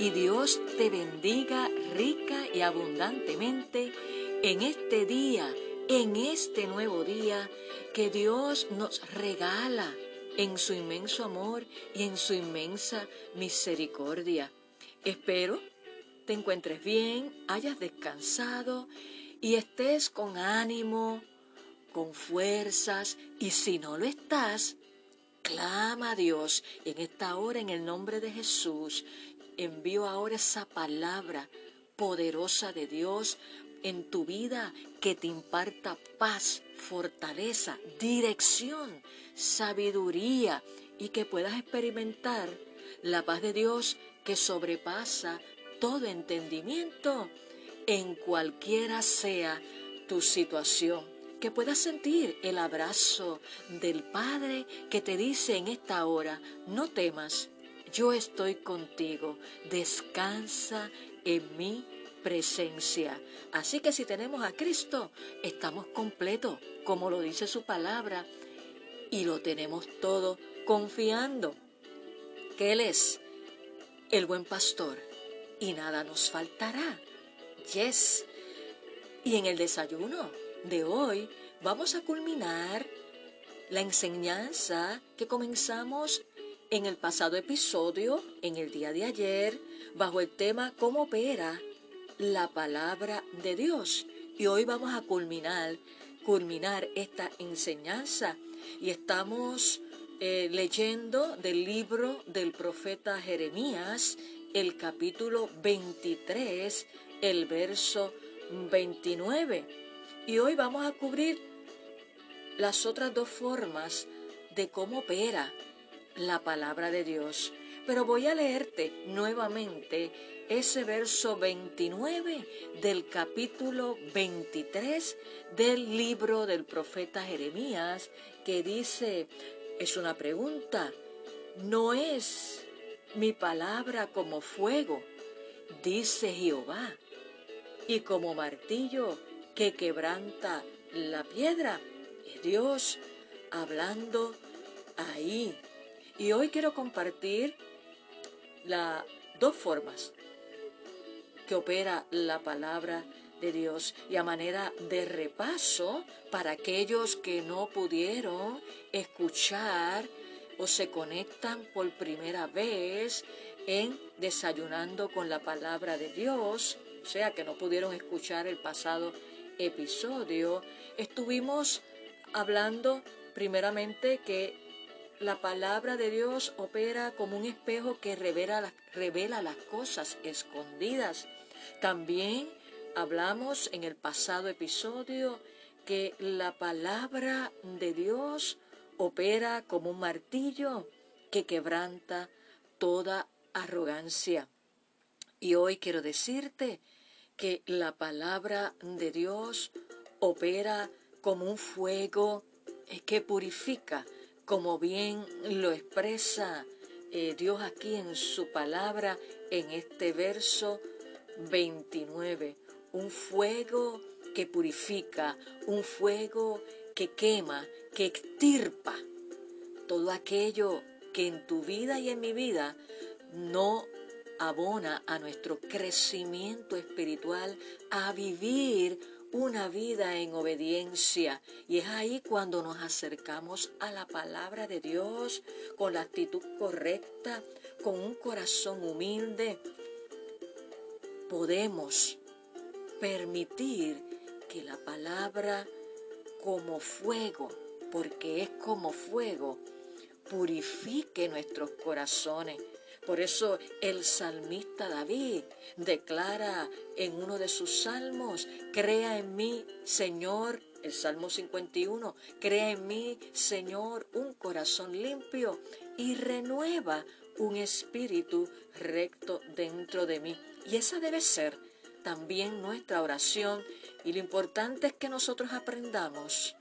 Y Dios te bendiga rica y abundantemente en este día, en este nuevo día que Dios nos regala en su inmenso amor y en su inmensa misericordia. Espero te encuentres bien, hayas descansado y estés con ánimo, con fuerzas y si no lo estás, Clama a Dios en esta hora en el nombre de Jesús. Envío ahora esa palabra poderosa de Dios en tu vida que te imparta paz, fortaleza, dirección, sabiduría y que puedas experimentar la paz de Dios que sobrepasa todo entendimiento en cualquiera sea tu situación. Que puedas sentir el abrazo del Padre que te dice en esta hora, no temas, yo estoy contigo, descansa en mi presencia. Así que si tenemos a Cristo, estamos completos, como lo dice su palabra, y lo tenemos todo confiando que Él es el buen pastor y nada nos faltará. Yes. Y en el desayuno de hoy vamos a culminar la enseñanza que comenzamos en el pasado episodio, en el día de ayer, bajo el tema cómo opera la palabra de Dios. Y hoy vamos a culminar, culminar esta enseñanza. Y estamos eh, leyendo del libro del profeta Jeremías, el capítulo 23, el verso 29. Y hoy vamos a cubrir las otras dos formas de cómo opera la palabra de Dios. Pero voy a leerte nuevamente ese verso 29 del capítulo 23 del libro del profeta Jeremías que dice, es una pregunta, ¿no es mi palabra como fuego? Dice Jehová, y como martillo que quebranta la piedra. Dios hablando ahí. Y hoy quiero compartir las dos formas que opera la palabra de Dios y a manera de repaso para aquellos que no pudieron escuchar o se conectan por primera vez en desayunando con la palabra de Dios, o sea que no pudieron escuchar el pasado episodio estuvimos hablando primeramente que la palabra de Dios opera como un espejo que revela, las cosas escondidas. También hablamos en el pasado episodio que la palabra de Dios opera como un martillo que quebranta toda arrogancia. Y hoy quiero decirte que la palabra de Dios opera como un fuego que purifica, como bien lo expresa eh, Dios aquí en su palabra en este verso 29. Un fuego que purifica, un fuego que quema, que extirpa todo aquello que en tu vida y en mi vida no abona a nuestro crecimiento espiritual, a vivir una vida en obediencia. Y es ahí cuando nos acercamos a la palabra de Dios con la actitud correcta, con un corazón humilde. Podemos permitir que la palabra como fuego, porque es como fuego, purifique nuestros corazones por eso el salmista David declara en uno de sus salmos, crea en mí, Señor, el Salmo 51, crea en mí, Señor, un corazón limpio y renueva un espíritu recto dentro de mí. Y esa debe ser también nuestra oración. Y lo importante es que nosotros aprendamos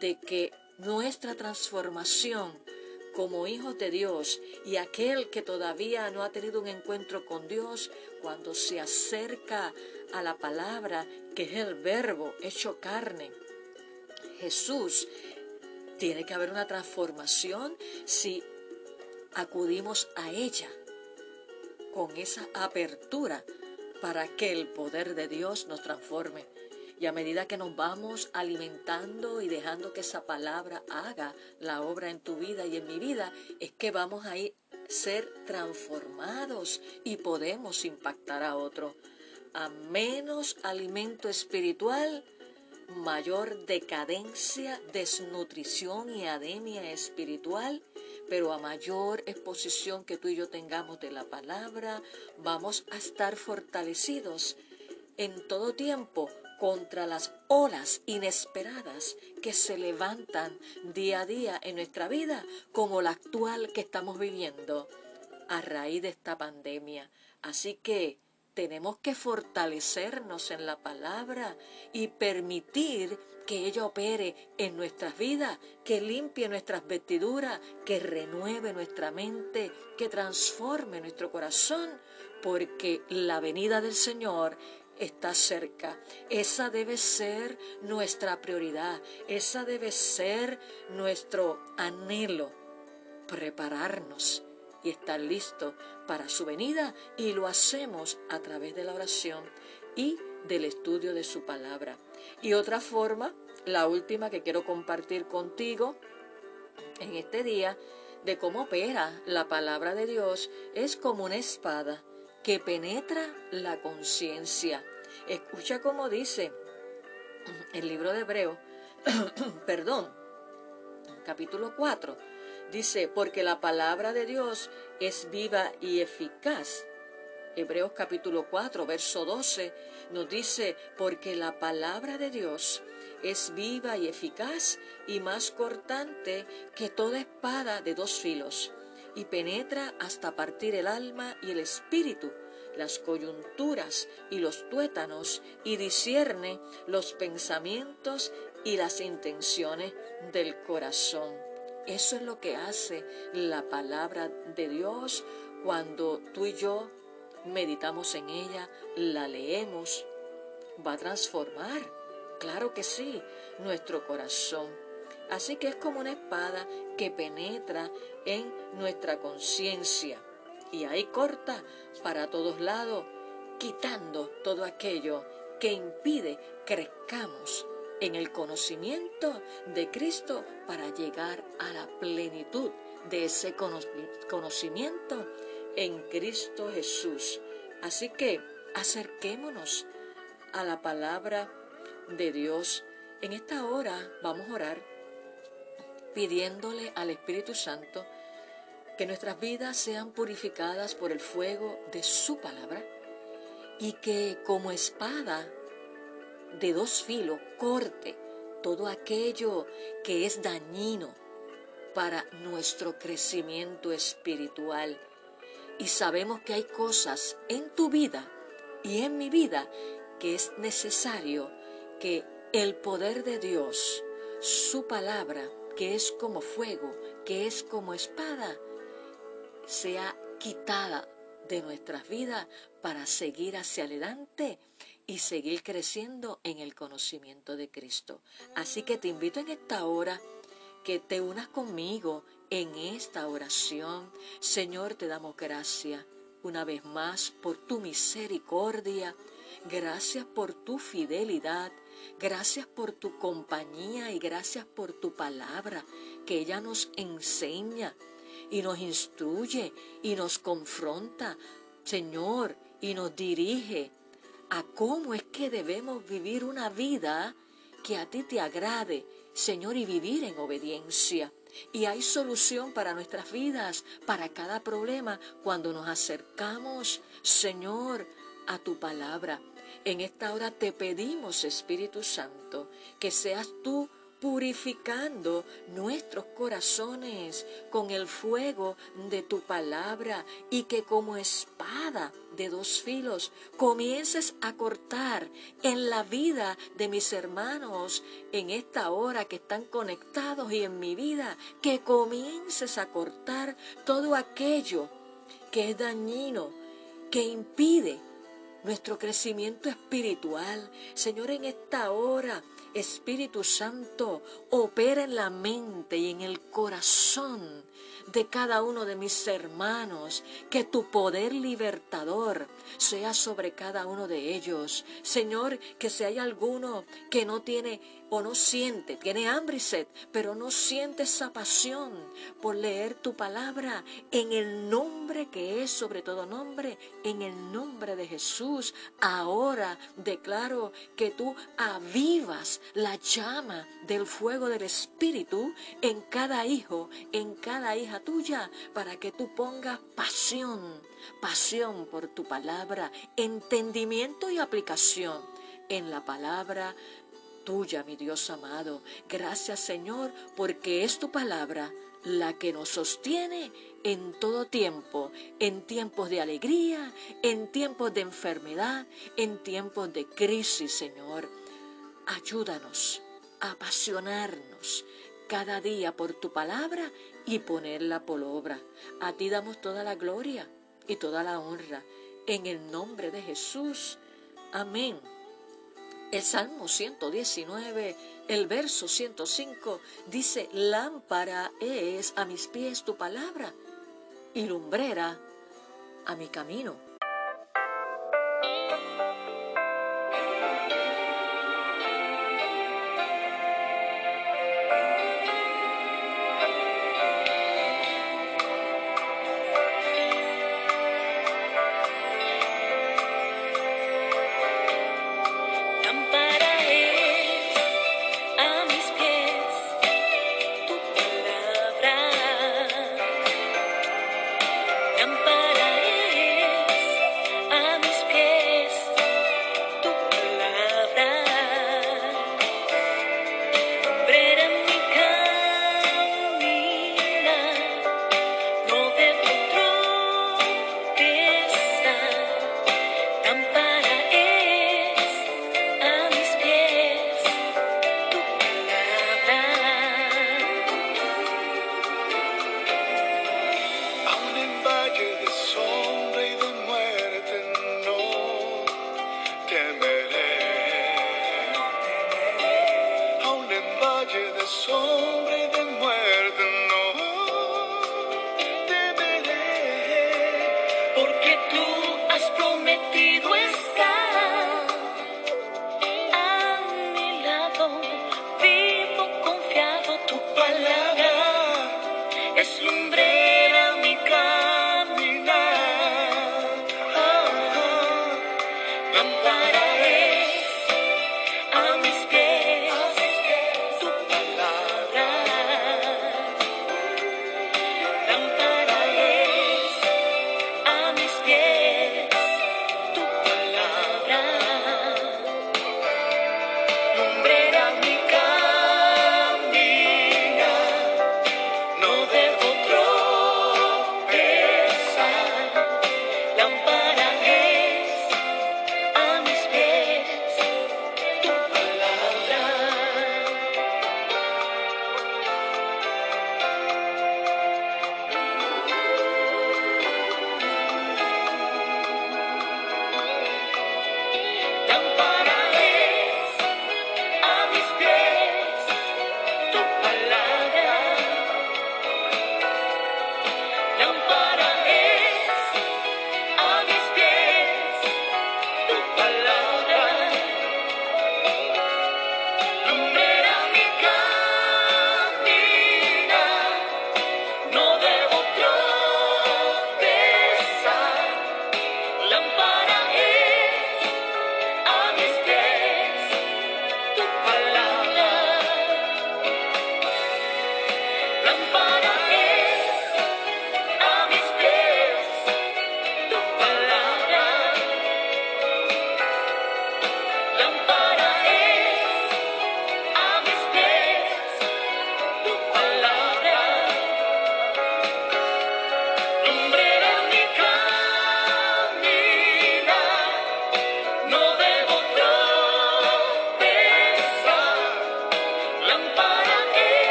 de que nuestra transformación como hijos de Dios y aquel que todavía no ha tenido un encuentro con Dios, cuando se acerca a la palabra que es el verbo hecho carne, Jesús, tiene que haber una transformación si acudimos a ella con esa apertura para que el poder de Dios nos transforme. Y a medida que nos vamos alimentando y dejando que esa palabra haga la obra en tu vida y en mi vida, es que vamos a ir, ser transformados y podemos impactar a otro. A menos alimento espiritual, mayor decadencia, desnutrición y ademia espiritual, pero a mayor exposición que tú y yo tengamos de la palabra, vamos a estar fortalecidos en todo tiempo contra las olas inesperadas que se levantan día a día en nuestra vida, como la actual que estamos viviendo a raíz de esta pandemia. Así que tenemos que fortalecernos en la palabra y permitir que ella opere en nuestras vidas, que limpie nuestras vestiduras, que renueve nuestra mente, que transforme nuestro corazón, porque la venida del Señor está cerca. Esa debe ser nuestra prioridad, esa debe ser nuestro anhelo, prepararnos y estar listo para su venida y lo hacemos a través de la oración y del estudio de su palabra. Y otra forma, la última que quiero compartir contigo en este día, de cómo opera la palabra de Dios, es como una espada que penetra la conciencia. Escucha cómo dice el libro de Hebreo, perdón, capítulo 4, dice, porque la palabra de Dios es viva y eficaz. Hebreos capítulo 4, verso 12 nos dice, porque la palabra de Dios es viva y eficaz y más cortante que toda espada de dos filos y penetra hasta partir el alma y el espíritu, las coyunturas y los tuétanos, y discierne los pensamientos y las intenciones del corazón. Eso es lo que hace la palabra de Dios cuando tú y yo meditamos en ella, la leemos. Va a transformar, claro que sí, nuestro corazón. Así que es como una espada que penetra en nuestra conciencia y ahí corta para todos lados, quitando todo aquello que impide crezcamos en el conocimiento de Cristo para llegar a la plenitud de ese conocimiento en Cristo Jesús. Así que acerquémonos a la palabra de Dios. En esta hora vamos a orar pidiéndole al Espíritu Santo que nuestras vidas sean purificadas por el fuego de su palabra y que como espada de dos filos corte todo aquello que es dañino para nuestro crecimiento espiritual. Y sabemos que hay cosas en tu vida y en mi vida que es necesario que el poder de Dios, su palabra, que es como fuego, que es como espada, sea quitada de nuestras vidas para seguir hacia adelante y seguir creciendo en el conocimiento de Cristo. Así que te invito en esta hora que te unas conmigo en esta oración. Señor, te damos gracias una vez más por tu misericordia. Gracias por tu fidelidad. Gracias por tu compañía y gracias por tu palabra que ella nos enseña y nos instruye y nos confronta, Señor, y nos dirige a cómo es que debemos vivir una vida que a ti te agrade, Señor, y vivir en obediencia. Y hay solución para nuestras vidas, para cada problema, cuando nos acercamos, Señor, a tu palabra. En esta hora te pedimos, Espíritu Santo, que seas tú purificando nuestros corazones con el fuego de tu palabra y que como espada de dos filos comiences a cortar en la vida de mis hermanos en esta hora que están conectados y en mi vida, que comiences a cortar todo aquello que es dañino, que impide nuestro crecimiento espiritual. Señor, en esta hora Espíritu Santo, opera en la mente y en el corazón de cada uno de mis hermanos, que tu poder libertador sea sobre cada uno de ellos. Señor, que si hay alguno que no tiene o no siente, tiene hambre y sed, pero no siente esa pasión por leer tu palabra en el nombre que es sobre todo nombre, en el nombre de Jesús. Ahora declaro que tú avivas la llama del fuego del Espíritu en cada hijo, en cada hija tuya, para que tú pongas pasión, pasión por tu palabra, entendimiento y aplicación en la palabra tuya, mi Dios amado. Gracias Señor, porque es tu palabra la que nos sostiene en todo tiempo, en tiempos de alegría, en tiempos de enfermedad, en tiempos de crisis, Señor. Ayúdanos a apasionarnos cada día por tu palabra y ponerla por obra. A ti damos toda la gloria y toda la honra. En el nombre de Jesús. Amén. El Salmo 119, el verso 105 dice, lámpara es a mis pies tu palabra y lumbrera a mi camino.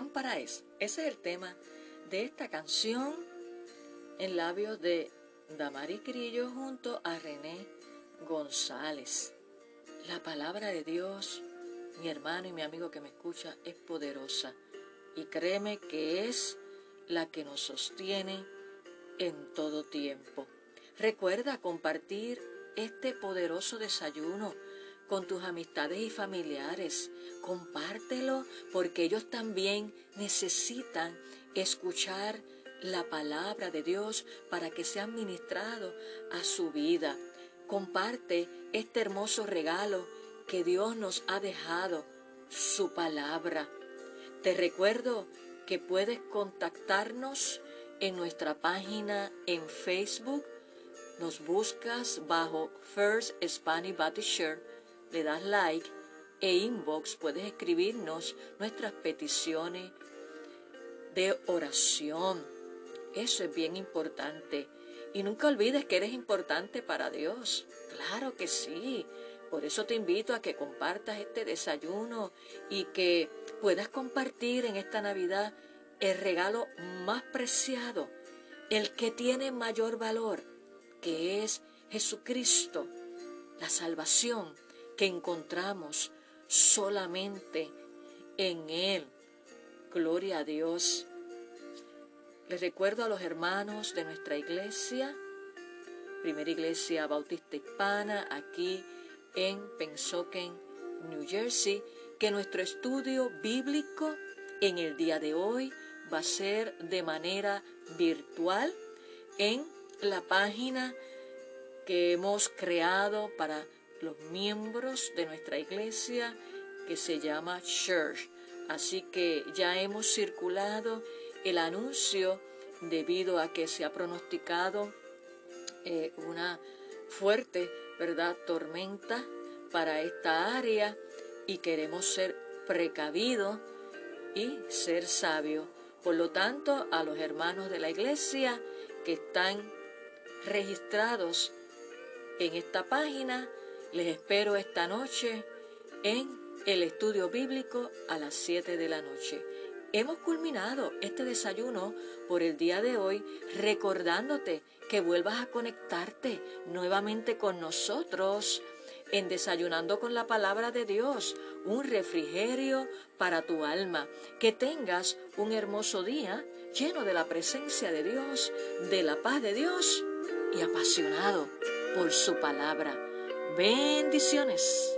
Lámpara es. Ese es el tema de esta canción en labios de Damari Crillo junto a René González. La palabra de Dios, mi hermano y mi amigo que me escucha, es poderosa y créeme que es la que nos sostiene en todo tiempo. Recuerda compartir este poderoso desayuno con tus amistades y familiares. Compártelo porque ellos también necesitan escuchar la palabra de Dios para que sea ministrado a su vida. Comparte este hermoso regalo que Dios nos ha dejado, su palabra. Te recuerdo que puedes contactarnos en nuestra página en Facebook. Nos buscas bajo First Spanish Baptist Church, le das like e inbox puedes escribirnos nuestras peticiones de oración. Eso es bien importante. Y nunca olvides que eres importante para Dios. Claro que sí. Por eso te invito a que compartas este desayuno y que puedas compartir en esta Navidad el regalo más preciado, el que tiene mayor valor, que es Jesucristo, la salvación que encontramos solamente en Él. Gloria a Dios. Les recuerdo a los hermanos de nuestra iglesia, primera iglesia bautista hispana, aquí en Pensoken, New Jersey, que nuestro estudio bíblico en el día de hoy va a ser de manera virtual en la página que hemos creado para los miembros de nuestra iglesia que se llama Church. Así que ya hemos circulado el anuncio debido a que se ha pronosticado eh, una fuerte verdad tormenta para esta área y queremos ser precavidos y ser sabios. Por lo tanto, a los hermanos de la iglesia que están registrados en esta página, les espero esta noche en el estudio bíblico a las 7 de la noche. Hemos culminado este desayuno por el día de hoy recordándote que vuelvas a conectarte nuevamente con nosotros en Desayunando con la Palabra de Dios, un refrigerio para tu alma. Que tengas un hermoso día lleno de la presencia de Dios, de la paz de Dios y apasionado por su palabra. Bendiciones.